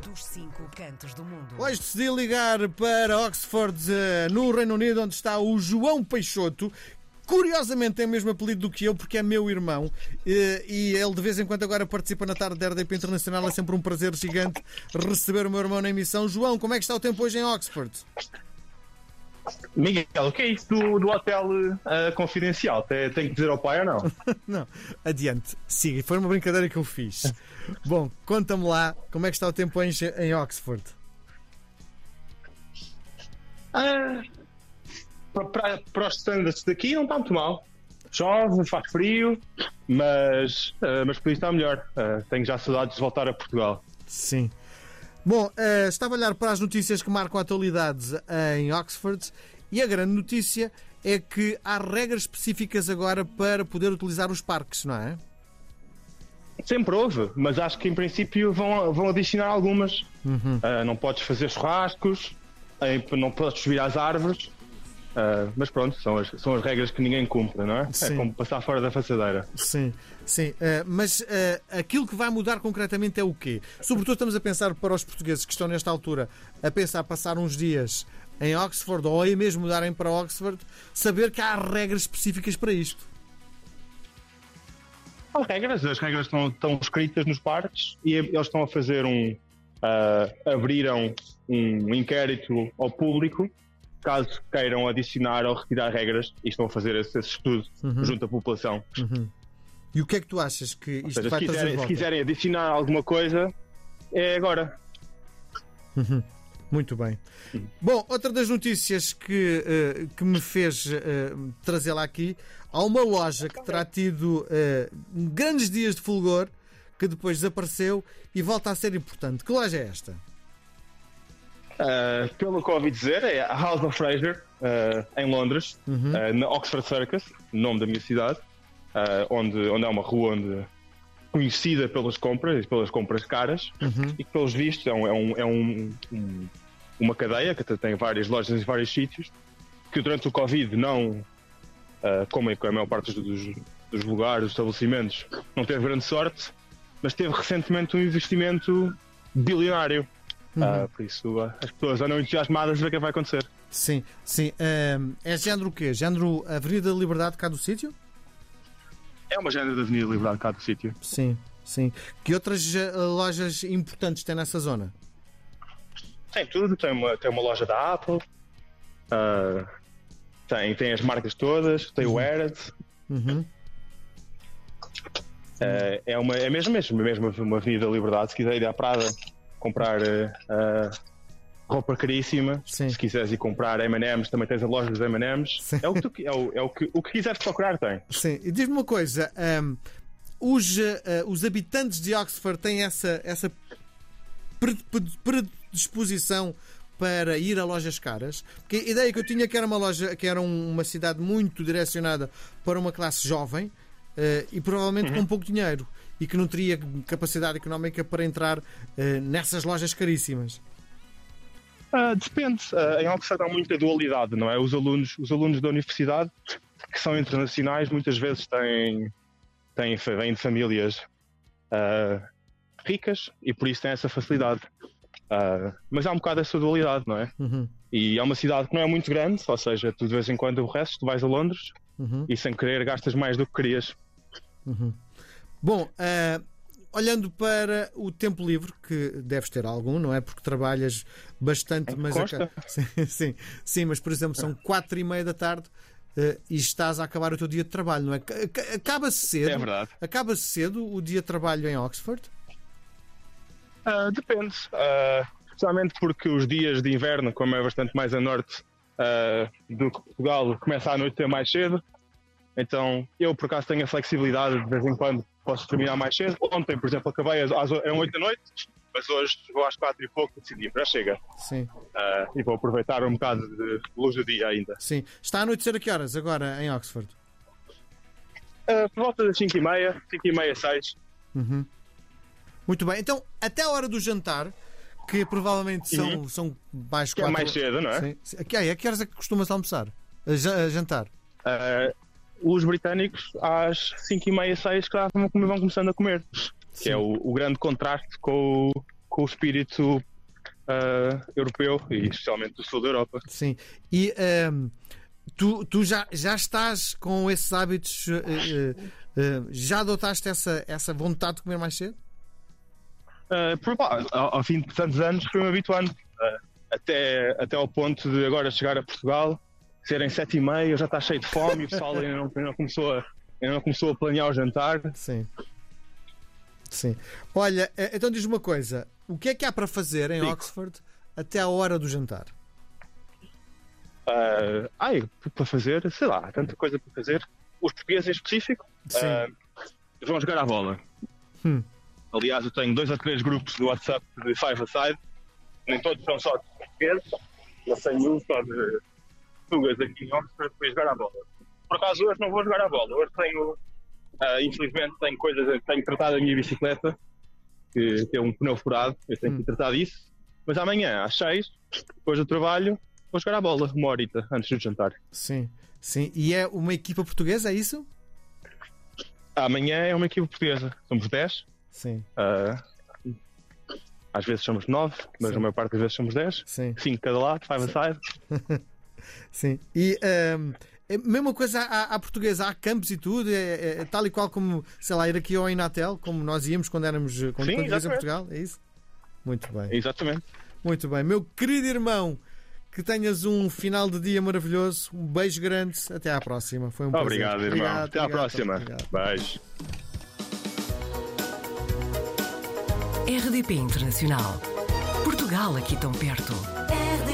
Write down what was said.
dos cinco cantos do mundo. Hoje decidi ligar para Oxford, eh, no Reino Unido, onde está o João Peixoto. Curiosamente tem o mesmo apelido do que eu, porque é meu irmão. eh, E ele de vez em quando agora participa na tarde da RDP Internacional. É sempre um prazer gigante receber o meu irmão na emissão. João, como é que está o tempo hoje em Oxford? Miguel, o que é isso do, do hotel eh, confidencial? Tem, tem que dizer ao pai ou não? Não, adiante, siga. Foi uma brincadeira que eu fiz. Bom, conta-me lá como é que está o tempo hoje em Oxford. Ah, para, para, para os standards daqui não está muito mal. Chove, faz frio, mas, eh, mas podia estar melhor. Eh, tenho já saudades de voltar a Portugal. Sim. Bom, eh, estava a olhar para as notícias que marcam a atualidade em Oxford e a grande notícia é que há regras específicas agora para poder utilizar os parques, não é? Sempre houve, mas acho que em princípio vão, vão adicionar algumas. Ah, não podes fazer churrascos, não podes subir às árvores. Ah, mas pronto, são as, são as regras que ninguém cumpre, não é? Sim. É como passar fora da façadeira. Sim, sim. Eh, mas eh, aquilo que vai mudar concretamente é o quê? Sobretudo estamos a pensar para os portugueses que estão nesta altura a pensar passar uns dias em Oxford ou aí mesmo mudarem para Oxford, saber que há regras específicas para isto. Há regras, as regras estão, estão escritas nos parques e eles estão a fazer um. abriram um inquérito ao público caso queiram adicionar ou retirar regras e estão a fazer esse, esse estudo junto à população. E o que é que tu achas que isto seja, vai se quiserem, se quiserem adicionar alguma coisa, é agora. Muito bem. Bom, outra das notícias que, eh, que me fez eh, trazê-la aqui, há uma loja que terá tido eh, grandes dias de fulgor, que depois desapareceu e volta a ser importante. Que loja é esta? Ah, pelo que ouvi dizer, é a House of Fraser, ah, em Londres, ah, na Oxford Circus, nome da minha cidade, onde, onde é uma rua onde, conhecida pelas compras, pelas compras caras, e que, pelos vistos, é, um, é, um- é um- um- uma cadeia que tem várias lojas em vários sítios, que durante o Covid não, como é que a maior parte dos, dos lugares, dos estabelecimentos, não teve grande sorte, mas teve recentemente um investimento bilionário. Ah, por isso, ah, as pessoas andam entusiasmadas a ver o que vai acontecer. Sim, sim. é género o quê? Género Avenida da Liberdade cá do sítio? É uma agenda da Avenida Liberdade cá do sítio. Sim, sim. Que outras eh, lojas importantes tem nessa zona? Tem tudo, tem uma, tem uma loja da Apple, ah, tem, tem as marcas todas, tem o Harrods. Uhum. É, uma, é mesmo, mesmo, mesmo uma Avenida Liberdade. Se quiser ir à Prada comprar ah, ah, roupa caríssima, Sim. se quiseres ir comprar M&M's, também tens a loja dos M&M's. É o que, tu, é o, é o que, o que quiseres procurar tem. Sim, e diz-me uma coisa: ahm, os, eh, os habitantes de Oxford têm essa, essa pre- pre- predisposição para ir a lojas caras? Porque a ideia que eu tinha que era uma loja, que era um- uma cidade muito direcionada para uma classe jovem eh, e provavelmente com pouco dinheiro e que não teria capacidade económica para entrar eh, nessas lojas caríssimas. Ah, depende. Ah, em Oxford há muita dualidade, não é? Os alunos, os alunos da universidade, que são internacionais, muitas vezes têm, têm vêm de famílias ah, ricas e por isso têm essa facilidade. Mas há um bocado essa dualidade, não é? Uhum. E é uma cidade que não é muito grande, ou seja, tu de vez em quando aborreces, tu vais a Londres Uhum. e sem querer gastas mais do que querias. Bom, ah, olhando para o tempo livre, que deves ter algum, não é? Porque trabalhas bastante, mas Consta. aca- sim, sim, sim, mas por exemplo, são quatro e meia da tarde ah, e estás a acabar o teu dia de trabalho, não é? Ca- ca- Acaba-se cedo. É verdade. Acaba-se cedo o dia de trabalho em Oxford? Ah, depende. Ah, especialmente porque os dias de inverno, como é bastante mais a norte ah, do que Portugal, começa a anoitecer mais cedo. Então, eu por acaso tenho a flexibilidade de vez em quando posso terminar mais cedo. Ontem, por exemplo, acabei às, às, eram 8 da noite, mas hoje vou às 4 e pouco e decidi, já chega. Sim, Ah, e vou aproveitar um bocado de luz do dia ainda. sim. Está a anoitecer a que horas agora em Oxford? Ah, por volta das 5 e meia, 5 e meia, 6. Muito bem. Então, até a hora do jantar, que provavelmente são, são mais Que é quatro... mais cedo, não é? Sim. A que, a que horas é que costumas almoçar? A a jantar? Ah, os britânicos às 5 e meia, 6 que já vão, vão começando a comer. Que é o, o grande contraste com, o- com o espírito uh, europeu e especialmente do sul da Europa. Sim. E um, tu, tu já, já estás com esses hábitos, uh, uh, já adotaste essa, essa vontade de comer mais cedo? Por, ao, ao, fim de tantos anos fui-me habituando até, até ao ponto de agora chegar a Portugal, serem sete e meia, já está cheio de fome e o pessoal ainda não, ainda não começou a ainda não começou a planear o jantar. Sim. Sim. Olha, então diz uma coisa: o que é que há para fazer em Oxford até à hora do jantar? Uh, ai, para fazer, sei lá, tanta coisa para fazer. Os portugueses em específico uh, vão jogar à bola. Hum. Aliás, eu tenho dois ou três grupos do WhatsApp de Five Aside, nem todos são só de portugueses, eu tenho um só de portugueses aqui em Oxford para jogar à bola. Por acaso hoje não vou jogar à bola, hoje tenho, uh, infelizmente, tenho coisas, tenho tratado a minha bicicleta que tem um pneu furado, eu tenho que hum. tratar disso. Mas amanhã, às 6, depois do trabalho, vou jogar a bola, uma horita antes do jantar. Sim, sim. E é uma equipa portuguesa, é isso? Amanhã é uma equipa portuguesa. Somos 10. Sim. Uh, às vezes somos 9, mas sim. a maior parte das vezes somos 10. Sim. 5 cada lado, 5 aside. sim. E. Um é mesma coisa à, à, portuguesa, há campos e tudo, é, é, é, tal e qual como, sei lá, ir aqui ao Inatel, como nós íamos quando éramos quando, Sim, quando em Portugal, é isso? Muito bem. Exatamente. Muito bem. Meu querido irmão, que tenhas um final de dia maravilhoso, um beijo grande, até à próxima. Foi um Obrigado, prazer. irmão. Obrigado, até à próxima. Obrigado. Beijo. RDP Internacional. Portugal aqui tão perto. RDP.